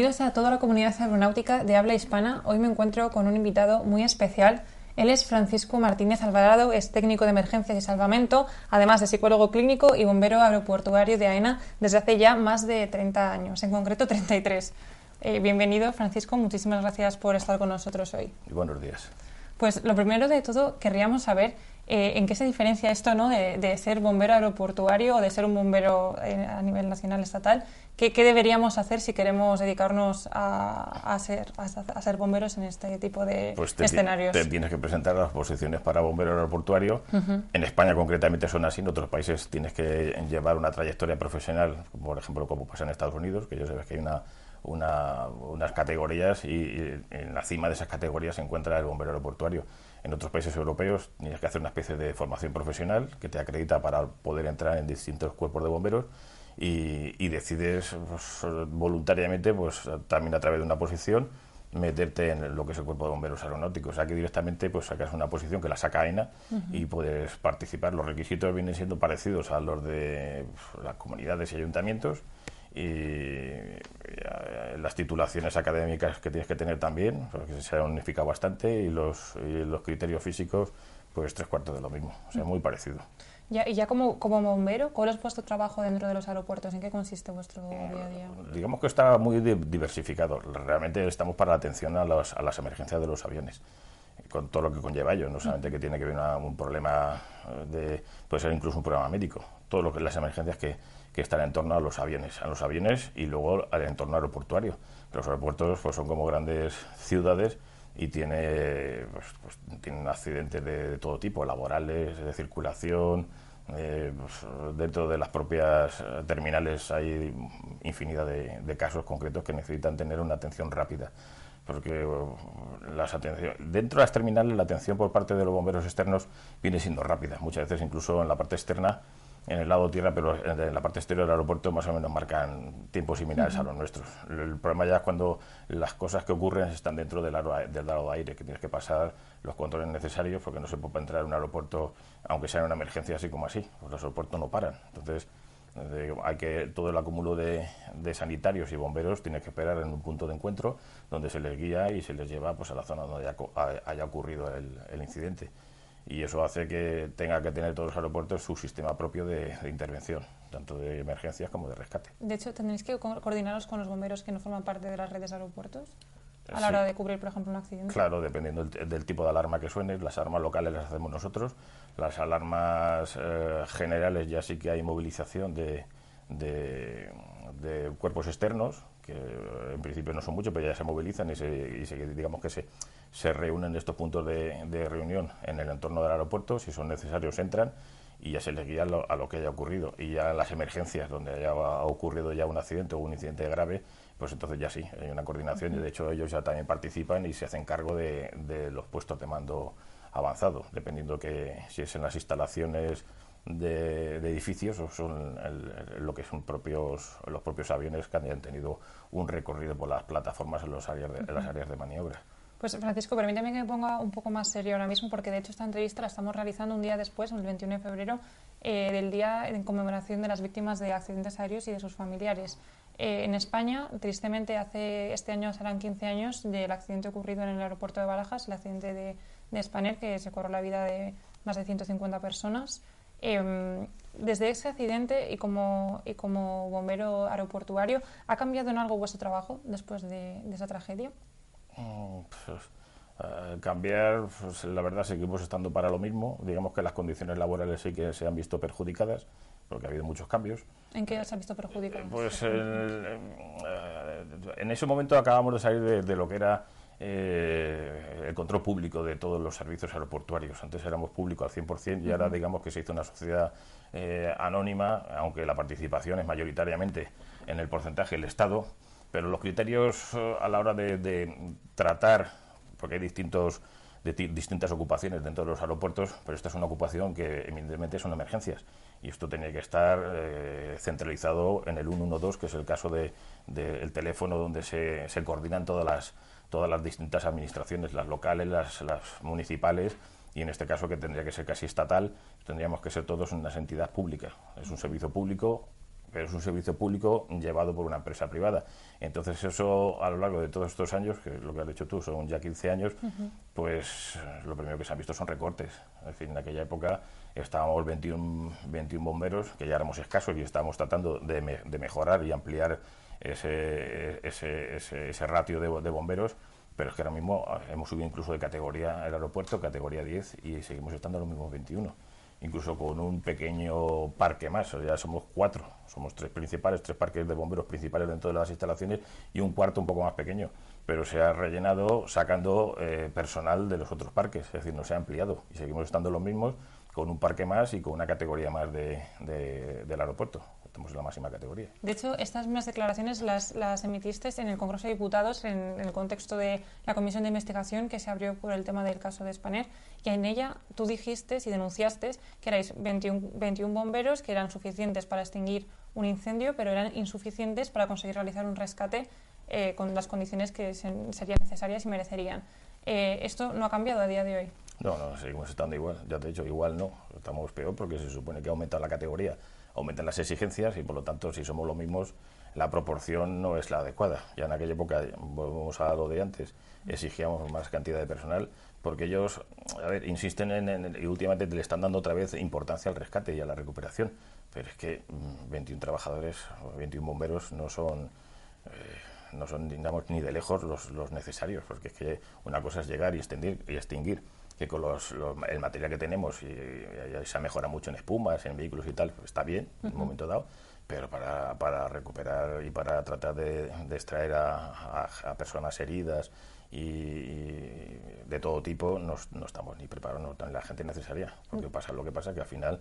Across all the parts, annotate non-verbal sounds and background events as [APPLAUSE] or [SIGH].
Bienvenidos a toda la comunidad aeronáutica de habla hispana. Hoy me encuentro con un invitado muy especial. Él es Francisco Martínez Alvarado, es técnico de emergencias y salvamento, además de psicólogo clínico y bombero aeroportuario de AENA desde hace ya más de 30 años, en concreto 33. Eh, bienvenido, Francisco. Muchísimas gracias por estar con nosotros hoy. Y buenos días. Pues lo primero de todo, querríamos saber eh, en qué se diferencia esto ¿no? de, ser bombero aeroportuario o de ser un bombero eh, a nivel nacional estatal. ¿Qué, deberíamos hacer si queremos dedicarnos a, ser, a, ser bomberos en este tipo de pues te, escenarios? Te tienes que presentar las posiciones para bombero aeroportuario. En España concretamente son así, en otros países tienes que llevar una trayectoria profesional, por ejemplo como pasa en Estados Unidos, que yo sé que hay una unas categorías y, en la cima de esas categorías se encuentra el bombero aeroportuario. En otros países europeos tienes que hacer una especie de formación profesional que te acredita para poder entrar en distintos cuerpos de bomberos y, decides pues, voluntariamente, pues también a través de una posición, meterte en lo que es el cuerpo de bomberos aeronáuticos. O sea que directamente pues sacas una posición que la saca AENA y puedes participar. Los requisitos vienen siendo parecidos a los de pues, las comunidades y ayuntamientos y eh, las titulaciones académicas que tienes que tener también, se han unificado bastante, y los, los criterios físicos, pues tres cuartos de lo mismo, o sea, muy parecido. Ya, y ya como, como bombero, ¿cuál es vuestro trabajo dentro de los aeropuertos? ¿En qué consiste vuestro día a día? Digamos que está muy diversificado. Realmente estamos para la atención a, a las emergencias de los aviones con todo lo que conlleva ello, no solamente que tiene que ver un problema de, puede ser incluso un problema médico, todo lo que las emergencias que, que están en torno a los aviones, a los aviones y luego al entorno aeroportuario. Los aeropuertos pues, son como grandes ciudades y tiene, pues, pues tienen accidentes de, todo tipo, laborales, de circulación. Eh, pues, dentro de las propias eh, terminales hay infinidad de, casos concretos que necesitan tener una atención rápida porque las dentro de las terminales la atención por parte de los bomberos externos viene siendo rápida. Muchas veces incluso en la parte externa en el lado tierra, pero en la parte exterior del aeropuerto más o menos marcan tiempos similares a los nuestros. El, problema ya es cuando las cosas que ocurren están dentro del, del lado de aire, que tienes que pasar los controles necesarios porque no se puede entrar en un aeropuerto, aunque sea en una emergencia así como así. Los aeropuertos no paran. Entonces, hay que todo el acúmulo de, sanitarios y bomberos tiene que esperar en un punto de encuentro donde se les guía y se les lleva pues a la zona donde haya, ocurrido el incidente y eso hace que tenga que tener todos los aeropuertos su sistema propio de, intervención, tanto de emergencias como de rescate. De hecho, ¿tendréis que coordinaros con los bomberos que no forman parte de las redes aeropuertos? A la hora de cubrir, por ejemplo, un accidente. Claro, dependiendo del, tipo de alarma que suene, las alarmas locales las hacemos nosotros, las alarmas eh, generales ya sí que hay movilización de, de, cuerpos externos, que en principio no son muchos, pero ya se movilizan y, se, y se, digamos que se, se reúnen estos puntos de, reunión en el entorno del aeropuerto, si son necesarios entran y ya se les guía a lo que haya ocurrido. Y ya las emergencias, donde haya ocurrido ya un accidente o un incidente grave, pues entonces ya sí, hay una coordinación y de hecho ellos ya también participan y se hacen cargo de, los puestos de mando avanzado, dependiendo que si es en las instalaciones de, edificios o son lo que son propios, los propios aviones que hayan tenido un recorrido por las plataformas en, los áreas en las áreas de maniobra. Pues Francisco, permíteme que me ponga un poco más serio ahora mismo, porque de hecho esta entrevista la estamos realizando un día después, el 21 de febrero, eh, del día en conmemoración de las víctimas de accidentes aéreos y de sus familiares. Eh, en España, tristemente, hace este año serán 15 años del accidente ocurrido en el aeropuerto de Barajas, el accidente de, de Spanair, que se cobró la vida de más de 150 personas. Em, desde ese accidente y como, y como bombero aeroportuario, ¿ha cambiado en algo vuestro trabajo después de esa tragedia? Mm, pues, eh, cambiar, pues, la verdad seguimos estando para lo mismo. Digamos que las condiciones laborales sí que se han visto perjudicadas, porque ha habido muchos cambios. ¿En qué se han visto perjudicadas? Pues eh, en ese momento acabamos de salir de, lo que era eh, el control público de todos los servicios aeroportuarios. Antes éramos público al 100% y ahora digamos que se hizo una sociedad anónima, aunque la participación es mayoritariamente en el porcentaje del Estado pero los criterios eh, a la hora de, tratar, porque hay distintos de distintas ocupaciones dentro de los aeropuertos, pero esta es una ocupación que eminentemente son emergencias y esto tenía que estar eh, centralizado en el 112, que es el caso del de, teléfono donde se, se, coordinan todas las, todas las distintas administraciones, las locales, las, las, municipales y en este caso que tendría que ser casi estatal, tendríamos que ser todos una entidad pública. Es un servicio público pero es un servicio público llevado por una empresa privada. Entonces eso a lo largo de todos estos años, que lo que has dicho tú son ya 15 años, pues lo primero que se han visto son recortes. En fin, en aquella época estábamos 21, 21 bomberos, que ya éramos escasos y estábamos tratando de, de mejorar y ampliar ese, ese, ese, ratio de, de bomberos pero es que ahora mismo hemos subido incluso de categoría el aeropuerto, categoría 10, y seguimos estando en los mismos 21 incluso con un pequeño parque más, ya somos cuatro, somos tres principales, tres parques de bomberos principales dentro de las instalaciones y un cuarto un poco más pequeño, pero se ha rellenado sacando eh, personal de los otros parques, es decir, no se ha ampliado y seguimos estando los mismos con un parque más y con una categoría más de, del aeropuerto estamos en la máxima categoría. De hecho, estas mismas declaraciones las, las emitiste en el Congreso de Diputados en, el contexto de la comisión de investigación que se abrió por el tema del caso de Spanair y en ella tú dijiste y denunciaste que erais 21, 21 bomberos que eran suficientes para extinguir un incendio, pero eran insuficientes para conseguir realizar un rescate eh, con las condiciones que serían necesarias y merecerían. Eh, ¿Esto no ha cambiado a día de hoy? No, no, seguimos estando igual. Ya te he dicho, igual no. Estamos peor porque se supone que ha aumentado la categoría aumentan las exigencias y por lo tanto si somos los mismos la proporción no es la adecuada. Ya en aquella época, volvemos a lo de antes, exigíamos más cantidad de personal porque ellos, a ver, insisten en, y últimamente le están dando otra vez importancia al rescate y a la recuperación. Pero es que 21 mm, trabajadores, 21 bomberos no son... Eh, no son, ni de lejos los, los necesarios, porque es que una cosa es llegar y extinguir, y extinguir que con los, el material que tenemos y, se ha mejorado mucho en espumas, en vehículos y tal, está bien en un momento dado, pero para, para, recuperar y para tratar de, extraer a, personas heridas y, de todo tipo no, no estamos ni preparados, no la gente necesaria, porque mm. pasa lo que pasa que al final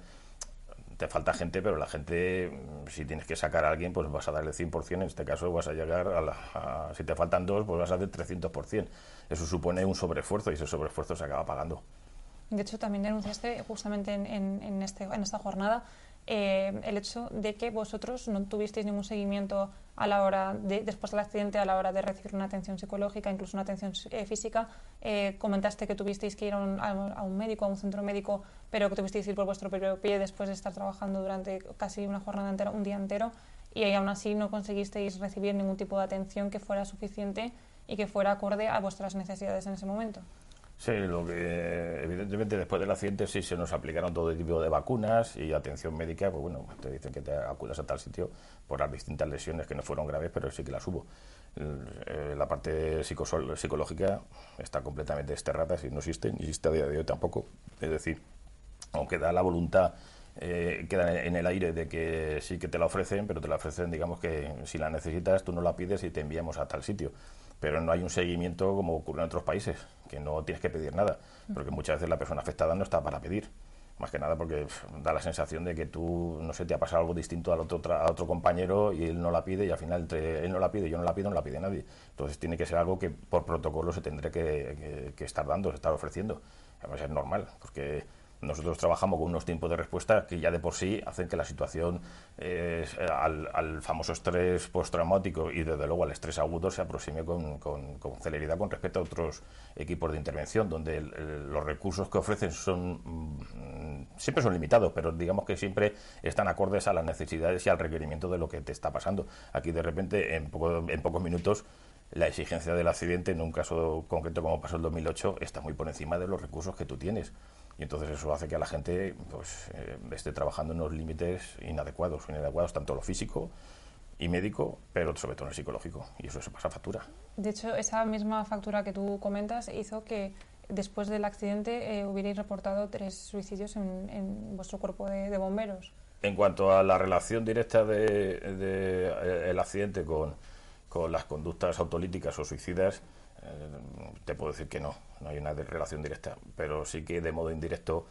te falta gente, pero la gente, si tienes que sacar a alguien, pues vas a darle 100%, en este caso vas a llegar a, la, si te faltan dos, pues vas a hacer 300%. Eso supone un sobreesfuerzo y ese sobreesfuerzo se acaba pagando. De hecho, también denunciaste justamente en, en, este, en esta jornada eh, el hecho de que vosotros no tuvisteis ningún seguimiento a la hora de, después del accidente, a la hora de recibir una atención psicológica, incluso una atención eh, física. Eh, comentaste que tuvisteis que ir a un, médico, a un centro médico, pero que tuvisteis que ir por vuestro propio pie después de estar trabajando durante casi una jornada entera, un día entero, y aún así no conseguisteis recibir ningún tipo de atención que fuera suficiente y que fuera acorde a vuestras necesidades en ese momento. Sí, lo que evidentemente después del accidente sí se nos aplicaron todo tipo de vacunas y atención médica, pues bueno, te dicen que te acudas a tal sitio por las distintas lesiones que no fueron graves, pero sí que las hubo. Eh, la parte psicológica está completamente desterrada, si no existe, ni existe a día de hoy tampoco. Es decir, aunque da la voluntad eh, queda en el aire de que sí que te la ofrecen, pero te la ofrecen, digamos que si la necesitas, tú no la pides y te enviamos a tal sitio pero no hay un seguimiento como ocurre en otros países, que no tienes que pedir nada, porque muchas veces la persona afectada no está para pedir. Más que nada porque da la sensación de que tú, no sé, te ha pasado algo distinto al otro, a otro compañero y él no la pide y al final entre él no la pide yo no la pido, no la pide nadie. Entonces tiene que ser algo que por protocolo se tendrá que, que, estar dando, se estar ofreciendo. Además es normal, porque nosotros trabajamos con unos tiempos de respuesta que ya de por sí hacen que la situación eh, al, famoso estrés postraumático y desde luego al estrés agudo se aproxime con, celeridad con respecto a otros equipos de intervención, donde los recursos que ofrecen son mm, siempre son limitados, pero digamos que siempre están acordes a las necesidades y al requerimiento de lo que te está pasando. Aquí de repente en, en pocos minutos la exigencia del accidente en un caso concreto como pasó el 2008 está muy por encima de los recursos que tú tienes y entonces eso hace que a la gente pues, eh, esté trabajando en unos límites inadecuados, inadecuados tanto lo físico y médico, pero sobre todo en el psicológico, y eso se pasa factura. De hecho, esa misma factura que tú comentas hizo que después del accidente eh, hubierais reportado tres suicidios en, vuestro cuerpo de, bomberos. En cuanto a la relación directa del de, eh, el accidente con, con las conductas autolíticas o suicidas, eh, te puedo decir que no, no hay una relación directa, pero sí que de modo indirecto,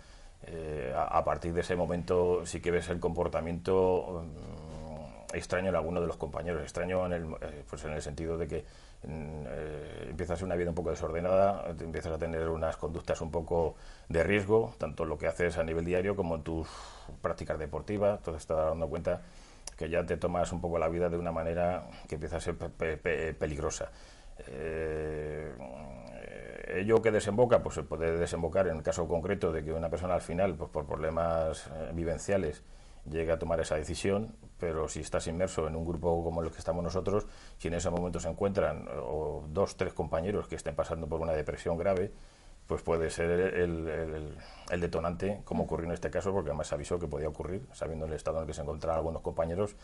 eh, a, partir de ese momento sí que ves el comportamiento mm, extraño en alguno de los compañeros, extraño en el, eh, pues en el sentido de que mm, empiezas a ser una vida un poco desordenada, empiezas a tener unas conductas un poco de riesgo, tanto lo que haces a nivel diario como en tus prácticas deportivas, entonces te estás dando cuenta que ya te tomas un poco la vida de una manera que empieza a ser peligrosa. Eh, ello que desemboca, pues se puede desembocar en el caso concreto de que una persona al final, pues por problemas eh, vivenciales llegue a tomar esa decisión, pero si estás inmerso en un grupo como el que estamos nosotros, si en ese momento se encuentran o dos, tres compañeros que estén pasando por una depresión grave, pues puede ser el, detonante, como ocurrió en este caso, porque además avisó que podía ocurrir, sabiendo el estado en el que se encontraban algunos compañeros,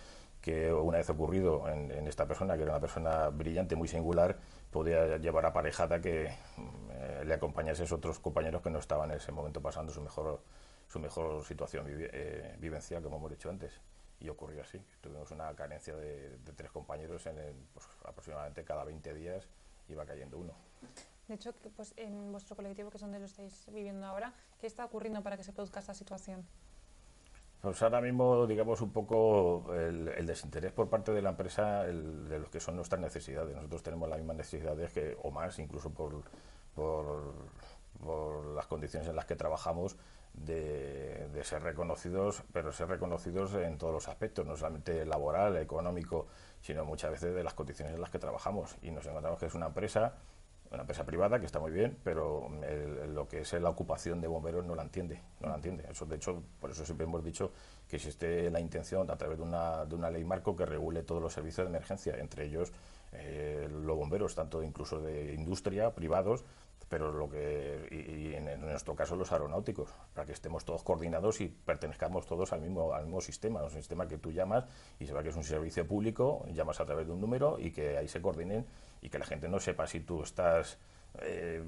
que una vez ocurrido en, esta persona, que era una persona brillante, muy singular, podía llevar aparejada que eh, le acompañasen otros compañeros que no estaban en ese momento pasando su mejor, su mejor situación eh, vivencial, como hemos dicho antes. Y ocurrió así. Tuvimos una carencia de, tres compañeros en pues, aproximadamente cada 20 días iba cayendo uno. De hecho, pues en vuestro colectivo, que es donde lo estáis viviendo ahora, ¿qué está ocurriendo para que se produzca esta situación? Pues ahora mismo, digamos, un poco el, desinterés por parte de la empresa de lo que son nuestras necesidades. Nosotros tenemos las mismas necesidades que, o más, incluso por, por, las condiciones en las que trabajamos, de, de, ser reconocidos, pero ser reconocidos en todos los aspectos, no solamente laboral, económico, sino muchas veces de las condiciones en las que trabajamos. Y nos encontramos que es una empresa una empresa privada que está muy bien, pero lo que es la ocupación de bomberos no la entiende, no la entiende. Eso, de hecho, por eso siempre hemos dicho que existe la intención a través de una, de una ley marco que regule todos los servicios de emergencia, entre ellos eh, los bomberos, tanto incluso de industria, privados, pero lo que y, en, nuestro caso los aeronáuticos, para que estemos todos coordinados y pertenezcamos todos al mismo al mismo sistema, un sistema que tú llamas y se que es un servicio público, llamas a través de un número y que ahí se coordinen y que la gente no sepa si tú estás eh,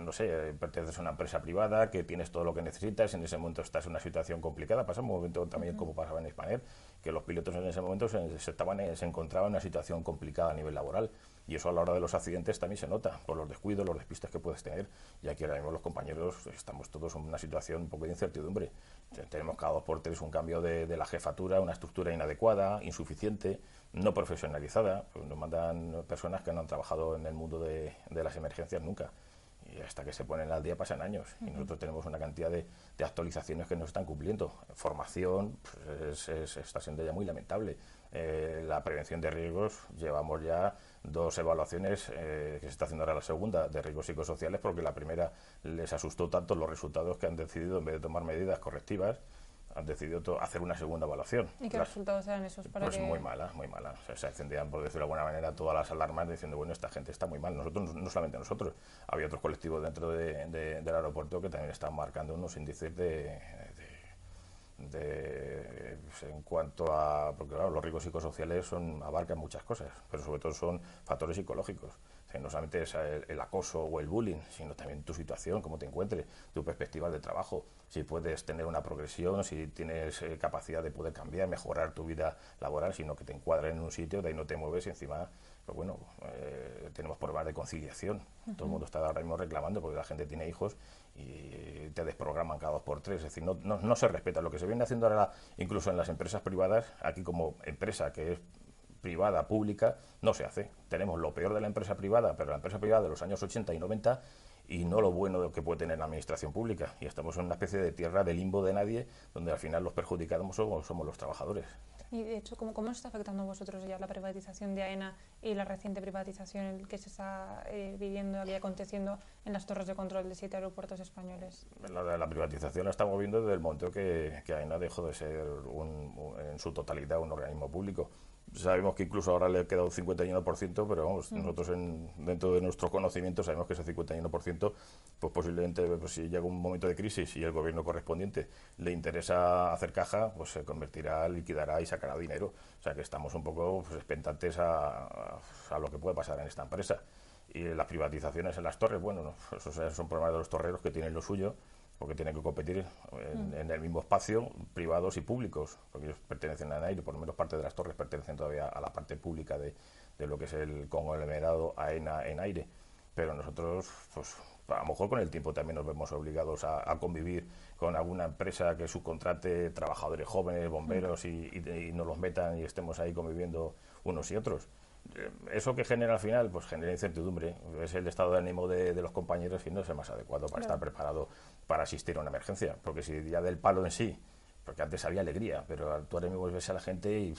no sé, perteneces a una empresa privada, que tienes todo lo que necesitas, en ese momento estás en una situación complicada. Pasa un momento también como pasaba en Spanair, que los pilotos en ese momento se, estaban, se encontraban en una situación complicada a nivel laboral. Y eso a la hora de los accidentes también se nota, por los descuidos, los despistes que puedes tener. Y aquí ahora mismo los compañeros estamos todos en una situación un poco de incertidumbre. Tenemos cada dos por tres un cambio de, de la jefatura, una estructura inadecuada, insuficiente no profesionalizada. Pues nos mandan personas que no han trabajado en el mundo de, las emergencias nunca. Y hasta que se ponen al día pasan años. Y nosotros tenemos una cantidad de, actualizaciones que no están cumpliendo. Formación pues, está siendo ya muy lamentable. Eh, la prevención de riesgos, llevamos ya dos evaluaciones eh, que se está haciendo ahora la segunda de riesgos psicosociales porque la primera les asustó tanto los resultados que han decidido en vez de tomar medidas correctivas han decidido hacer una segunda evaluación. ¿Y qué resultados eran esos para Pues muy malas, muy malas. se encendían, por decirlo de alguna manera, todas las alarmas diciendo, bueno, esta gente está muy mal. Nosotros, no solamente nosotros, había otros colectivos dentro de, del aeropuerto que también están marcando unos índices de, de pues, en cuanto a porque claro, los riesgos psicosociales son abarcan muchas cosas pero sobre todo son factores psicológicos no solamente es el, acoso o el bullying, sino también tu situación, cómo te encuentres, tu perspectiva de trabajo, si puedes tener una progresión, si tienes eh, capacidad de poder cambiar, mejorar tu vida laboral, sino que te encuadres en un sitio, de ahí no te mueves y encima, pues bueno, eh, tenemos problemas de conciliación. Todo el mundo está ahora mismo reclamando porque la gente tiene hijos y te desprograman cada dos por tres. Es decir, no, no, no se respeta. Lo que se viene haciendo ahora, incluso en las empresas privadas, aquí como empresa que es privada, pública, no se hace. Tenemos lo peor de la empresa privada, pero la empresa privada de los años 80 y 90 y no lo bueno que puede tener la administración pública. Y estamos en una especie de tierra de limbo de nadie, donde al final los perjudicados somos, somos los trabajadores. Y de hecho, ¿cómo, ¿cómo está afectando a vosotros ya la privatización de AENA y la reciente privatización que se está eh, viviendo y aconteciendo en las torres de control de siete aeropuertos españoles? La, la privatización la estamos viendo desde el momento que, que AENA dejó de ser en su totalidad un organismo público sabemos que incluso ahora le ha quedado un 51%, pero vamos, mm. nosotros en, dentro de nuestro conocimiento sabemos que ese 51%, pues posiblemente pues, si llega un momento de crisis y el gobierno correspondiente le interesa hacer caja, pues se convertirá, liquidará y sacará dinero. O sea que estamos un poco pues, expectantes a, a, lo que puede pasar en esta empresa. Y las privatizaciones en las torres, bueno, esos son problemas de los torreros que tienen lo suyo porque tienen que competir mm. en, el mismo espacio, privados y públicos, porque ellos pertenecen al aire, por lo menos parte de las torres pertenecen todavía a la parte pública de, de lo que es el conglomerado AENA en aire. Pero nosotros, pues a lo mejor con el tiempo también nos vemos obligados a, convivir con alguna empresa que subcontrate trabajadores jóvenes, bomberos, y, y, y nos los metan y estemos ahí conviviendo unos y otros eso que genera al final, pues genera incertidumbre. Es el estado de ánimo de, los compañeros y no es el más adecuado para estar preparado para asistir a una emergencia. Porque si ya del palo en sí, porque antes había alegría, pero tú ahora mismo ves a la gente y,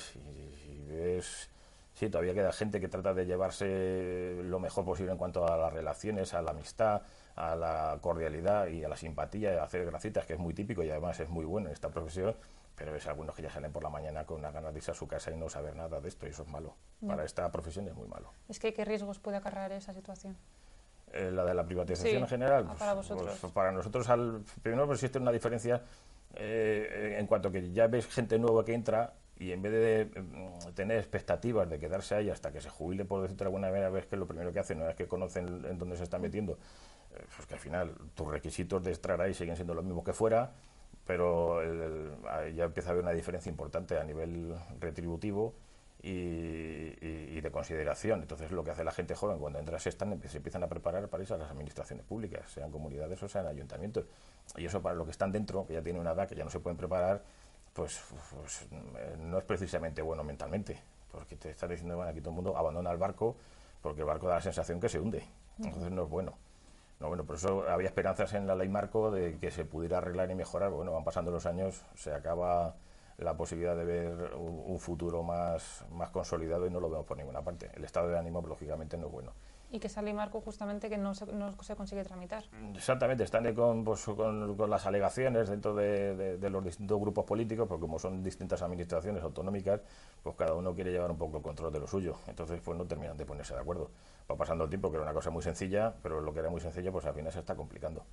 ves. Sí, todavía queda gente que trata de llevarse lo mejor posible en cuanto a las relaciones, a la amistad, a la cordialidad y a la simpatía, a hacer gracitas, que es muy típico y además es muy bueno en esta profesión pero es algunos que ya salen por la mañana con una ganas de irse a su casa y no saber nada de esto, y eso es malo. Para esta profesión es muy malo. Es que, ¿qué riesgos puede acarrear esa situación? Eh, la de la privatización en general. Ah, para pues, vosotros. Pues, para nosotros, al, primero pues, existe una diferencia eh, en cuanto que ya ves gente nueva que entra y en vez de mm, tener expectativas de quedarse ahí hasta que se jubile, por decirte de alguna manera, ves que lo primero que hacen, una vez que conocen en dónde se están metiendo, eh, pues que al final tus requisitos de estar ahí siguen siendo los mismos que fuera, pero ya empieza a haber una diferencia importante a nivel retributivo y, de consideración. Entonces, lo que hace la gente joven cuando entra se, están, se empiezan a preparar para irse a las administraciones públicas, sean comunidades o sean ayuntamientos. Y eso para los que están dentro, que ya tienen una edad que ya no se pueden preparar, pues, pues no es precisamente bueno mentalmente, porque te está diciendo, bueno, aquí todo el mundo abandona el barco porque el barco da la sensación que se hunde. Entonces no es bueno. No, bueno, por eso había esperanzas en la ley marco de que se pudiera arreglar y mejorar. Bueno, van pasando los años, se acaba la posibilidad de ver un, futuro más, más consolidado y no lo vemos por ninguna parte. El estado de ánimo, lógicamente, no es bueno. Y que sale marco justamente que no se, no se consigue tramitar. Exactamente, están con, pues, con, las alegaciones dentro de, de, los distintos grupos políticos, porque como son distintas administraciones autonómicas, pues cada uno quiere llevar un poco el control de lo suyo. Entonces, pues no terminan de ponerse de acuerdo. Va pasando el tiempo, que era una cosa muy sencilla, pero lo que era muy sencillo, pues al final se está complicando.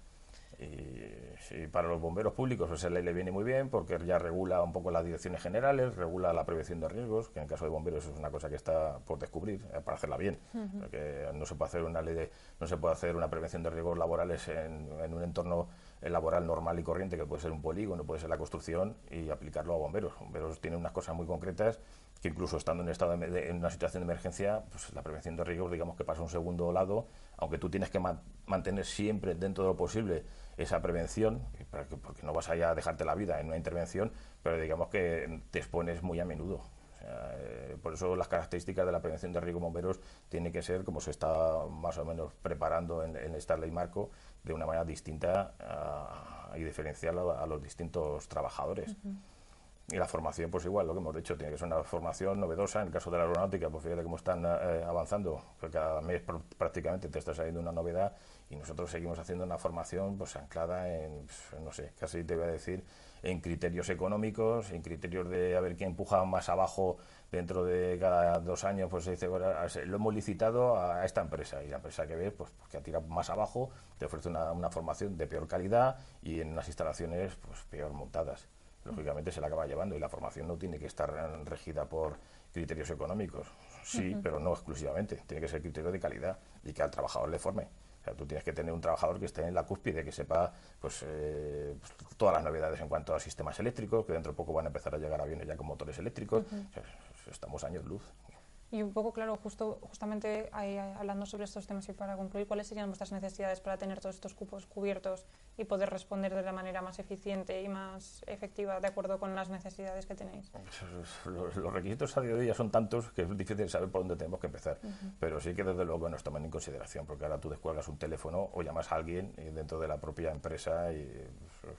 Y, para los bomberos públicos pues, esa ley le viene muy bien porque ya regula un poco las direcciones generales, regula la prevención de riesgos, que en el caso de bomberos es una cosa que está por descubrir eh, para hacerla bien. Porque no se puede hacer una ley de, no se puede hacer una prevención de riesgos laborales en, un entorno eh, laboral normal y corriente que puede ser un polígono, puede ser la construcción y aplicarlo a bomberos. Bomberos tienen unas cosas muy concretas que incluso estando en en una situación de emergencia, pues la prevención de riesgos digamos que pasa a un segundo lado, aunque tú tienes que mantener siempre dentro de lo posible esa prevención, porque no vas a dejarte la vida en una intervención, pero digamos que te expones muy a menudo. Eh, por eso las características de la prevención de riesgos bomberos tienen que ser como se está más o menos preparando en, esta ley marco de una manera distinta y diferencial a, los distintos trabajadores. Y la formación, pues igual, lo que hemos dicho, tiene que ser una formación novedosa. En el caso de la aeronáutica, pues fíjate cómo están eh, avanzando, que cada mes prácticamente te está saliendo una novedad y nosotros seguimos haciendo una formación pues anclada en, pues, no sé, casi te voy a decir, en criterios económicos, en criterios de a ver quién empuja más abajo dentro de cada dos años, pues se dice, bueno, lo hemos licitado a esta empresa y la empresa que ves, pues que ha tirado más abajo, te ofrece una, una formación de peor calidad y en unas instalaciones pues peor montadas lógicamente se la acaba llevando y la formación no tiene que estar regida por criterios económicos. Sí, pero no exclusivamente. Tiene que ser criterio de calidad y que al trabajador le forme. O sea, tú tienes que tener un trabajador que esté en la cúspide, que sepa pues, eh, pues todas las novedades en cuanto a sistemas eléctricos, que dentro de poco van a empezar a llegar aviones ya con motores eléctricos. estamos años luz. Y un poco, claro, justo, justamente ahí, hablando sobre estos temas y para concluir, ¿cuáles serían vuestras necesidades para tener todos estos cupos cubiertos y poder responder de la manera más eficiente y más efectiva de acuerdo con las necesidades que tenéis? Los, requisitos a día de hoy son tantos que es difícil saber por dónde tenemos que empezar, pero sí que desde luego nos toman en consideración, porque ahora tú descuelgas un teléfono o llamas a alguien dentro de la propia empresa y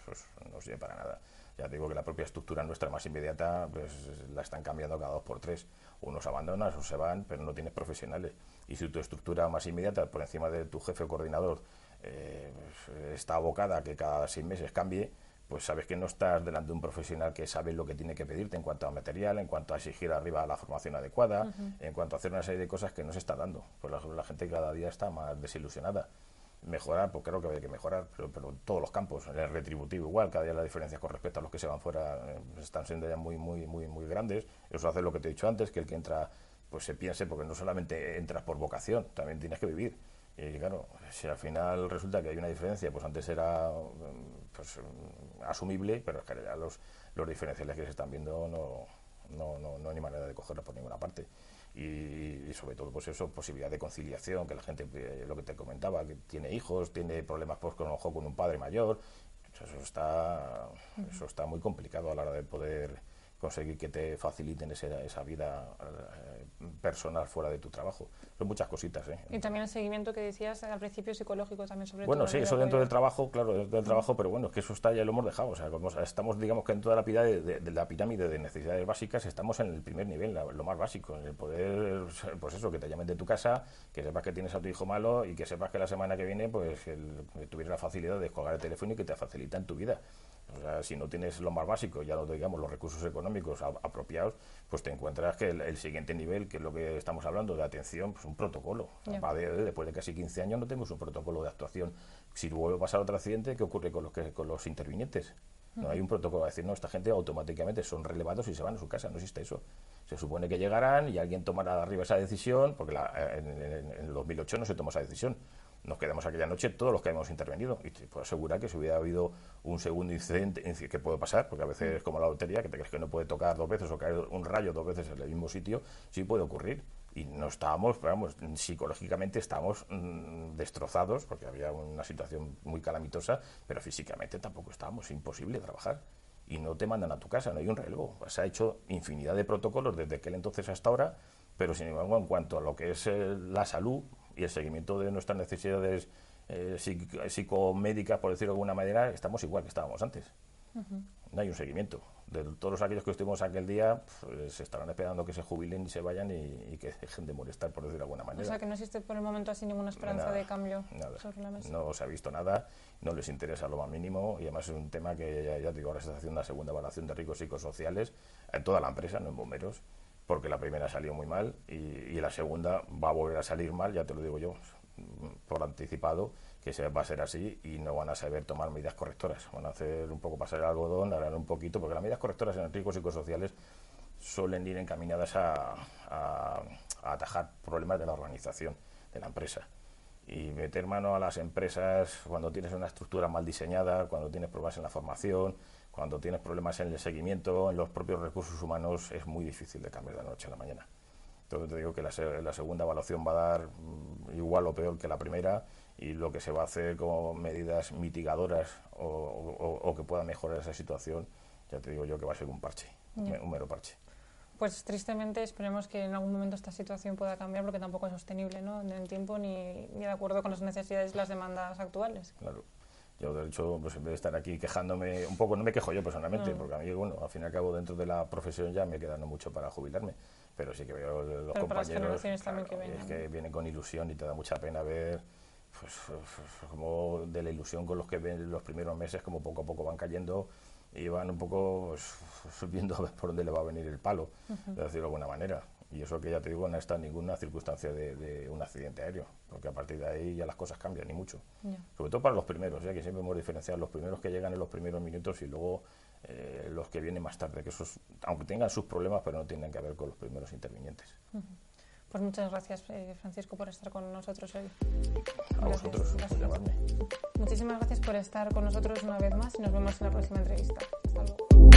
eso, no sirve para nada. Ya digo que la propia estructura nuestra más inmediata pues la están cambiando cada dos por tres. Unos abandonan, o se van, pero no tienes profesionales. Y si tu estructura más inmediata, por encima de tu jefe o coordinador, eh, está abocada a que cada seis meses cambie, pues sabes que no estás delante de un profesional que sabe lo que tiene que pedirte en cuanto a material, en cuanto a exigir arriba la formación adecuada, en cuanto a hacer una serie de cosas que no se está dando. Pues la, la gente cada día está más desilusionada mejorar, pues creo que hay que mejorar, pero, pero en todos los campos, en el retributivo igual, cada día las diferencias con respecto a los que se van fuera eh, están siendo ya muy, muy, muy, muy grandes. Eso hace lo que te he dicho antes, que el que entra, pues se piense, porque no solamente entras por vocación, también tienes que vivir. Y claro, si al final resulta que hay una diferencia, pues antes era pues, asumible, pero es que ya los, los diferenciales que se están viendo no, no, no, no hay manera de cogerlos por ninguna parte y, sobre todo pues eso posibilidad de conciliación que la gente eh, lo que te comentaba que tiene hijos tiene problemas pues con con un padre mayor. Eso está eso está muy complicado a la hora de poder conseguir que te faciliten esa, esa vida eh, personal fuera de tu trabajo. Son muchas cositas. ¿eh? Y también el seguimiento que decías al principio psicológico también sobre bueno, sí, eso dentro del trabajo, claro, dentro del trabajo, pero bueno, es que eso está ya lo hemos dejado. O sea, como estamos, digamos que en toda la pirámide de, la pirámide de necesidades básicas estamos en el primer nivel, lo más básico, en el poder, pues eso, que te llamen de tu casa, que sepas que tienes a tu hijo malo y que sepas que la semana que viene, pues el, que la facilidad de colgar el teléfono y que te facilita en tu vida O sea, si no tienes lo más básico, ya no digamos los recursos económicos apropiados, pues te encuentras que el, siguiente nivel, que es lo que estamos hablando de atención, pues un protocolo. después de casi 15 años no tenemos un protocolo de actuación. Si vuelve a pasar otro accidente, ¿qué ocurre con los, que, con los intervinientes? No hay un protocolo de decir, no, esta gente automáticamente son relevados y se van a su casa, no existe eso. Se supone que llegarán y alguien tomará arriba esa decisión, porque en, en, en el 2008 no se tomó esa decisión nos quedamos aquella noche todos los que hemos intervenido. Y te puedo asegurar que si hubiera habido un segundo incidente, que puede pasar, porque a veces es como la lotería, que te crees que no puede tocar dos veces o caer un rayo dos veces en el mismo sitio, sí puede ocurrir. Y no estábamos, vamos, psicológicamente estamos mm, destrozados, porque había una situación muy calamitosa, pero físicamente tampoco estábamos, imposible trabajar. Y no te mandan a tu casa, no hay un relevo. Se ha hecho infinidad de protocolos desde aquel entonces hasta ahora, pero sin embargo, en cuanto a lo que es eh, la salud, y el seguimiento de nuestras necesidades eh, psicomédicas, por decirlo de alguna manera, estamos igual que estábamos antes. No hay un seguimiento. De todos aquellos que estuvimos aquel día, pues, se estarán esperando que se jubilen y se vayan y, que dejen de molestar, por decirlo de alguna manera. O sea, que no existe por el momento así ninguna esperanza de cambio sobre la mesa. No se ha visto nada, no les interesa lo más mínimo y además es un tema que ya, ya digo, ahora se está haciendo una segunda evaluación de riesgos psicosociales en toda la empresa, no en bomberos porque la primera salió muy mal y, la segunda va a volver a salir mal, ya te lo digo yo, por anticipado, que se, va a ser así y no van a saber tomar medidas correctoras. Van a hacer un poco pasar el algodón, harán un poquito, porque las medidas correctoras en riesgos psicosociales suelen ir encaminadas a atajar problemas de la organización de la empresa y meter mano a las empresas cuando tienes una estructura mal diseñada, cuando tienes problemas en la formación, cuando tienes problemas en el seguimiento, en los propios recursos humanos, es muy difícil de cambiar de la noche a la mañana. Entonces te digo que la, segunda evaluación va a dar mm, igual o peor que la primera y lo que se va a hacer como medidas mitigadoras o, que puedan mejorar esa situación, ya te digo yo que va a ser un parche, un mero parche. Pues tristemente esperemos que en algún momento esta situación pueda cambiar porque tampoco es sostenible ¿no? en el tiempo ni, ni de acuerdo con las necesidades y las demandas actuales. Claro. Yo, de hecho, pues en vez de estar aquí quejándome, un poco, no me quejo yo personalmente, porque a mí, bueno, al fin y al cabo, dentro de la profesión ya me queda no mucho para jubilarme, pero sí que veo los compañeros que, vienen con ilusión y te da mucha pena ver pues, pues, como de la ilusión con los que ven los primeros meses, como poco a poco van cayendo y van un poco pues, [LAUGHS] viendo a ver por dónde le va a venir el palo, de decirlo de alguna manera. Y eso que ya te digo, no está en ninguna circunstancia de, un accidente aéreo, porque a partir de ahí ya las cosas cambian y mucho. Sobre todo para los primeros, ya que siempre hemos diferenciado los primeros que llegan en los primeros minutos y luego eh, los que vienen más tarde, que esos, aunque tengan sus problemas, pero no tienen que ver con los primeros intervinientes. Pues muchas gracias, eh, Francisco, por estar con nosotros hoy. A vosotros, por llamarme. Muchísimas gracias por estar con nosotros una vez más y nos vemos en la próxima entrevista. Hasta luego.